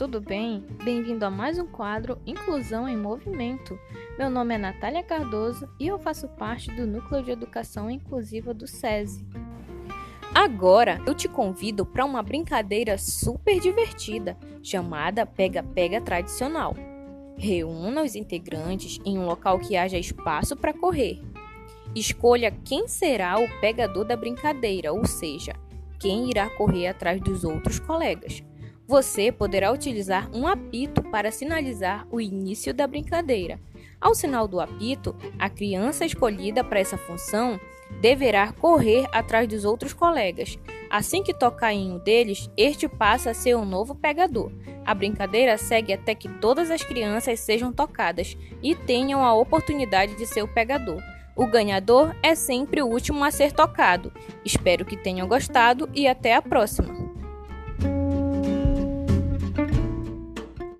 tudo bem? Bem-vindo a mais um quadro Inclusão em Movimento. Meu nome é Natália Cardoso e eu faço parte do Núcleo de Educação Inclusiva do SESI. Agora eu te convido para uma brincadeira super divertida chamada Pega-Pega Tradicional. Reúna os integrantes em um local que haja espaço para correr. Escolha quem será o pegador da brincadeira, ou seja, quem irá correr atrás dos outros colegas. Você poderá utilizar um apito para sinalizar o início da brincadeira. Ao sinal do apito, a criança escolhida para essa função deverá correr atrás dos outros colegas. Assim que tocar em um deles, este passa a ser o um novo pegador. A brincadeira segue até que todas as crianças sejam tocadas e tenham a oportunidade de ser o pegador. O ganhador é sempre o último a ser tocado. Espero que tenham gostado e até a próxima!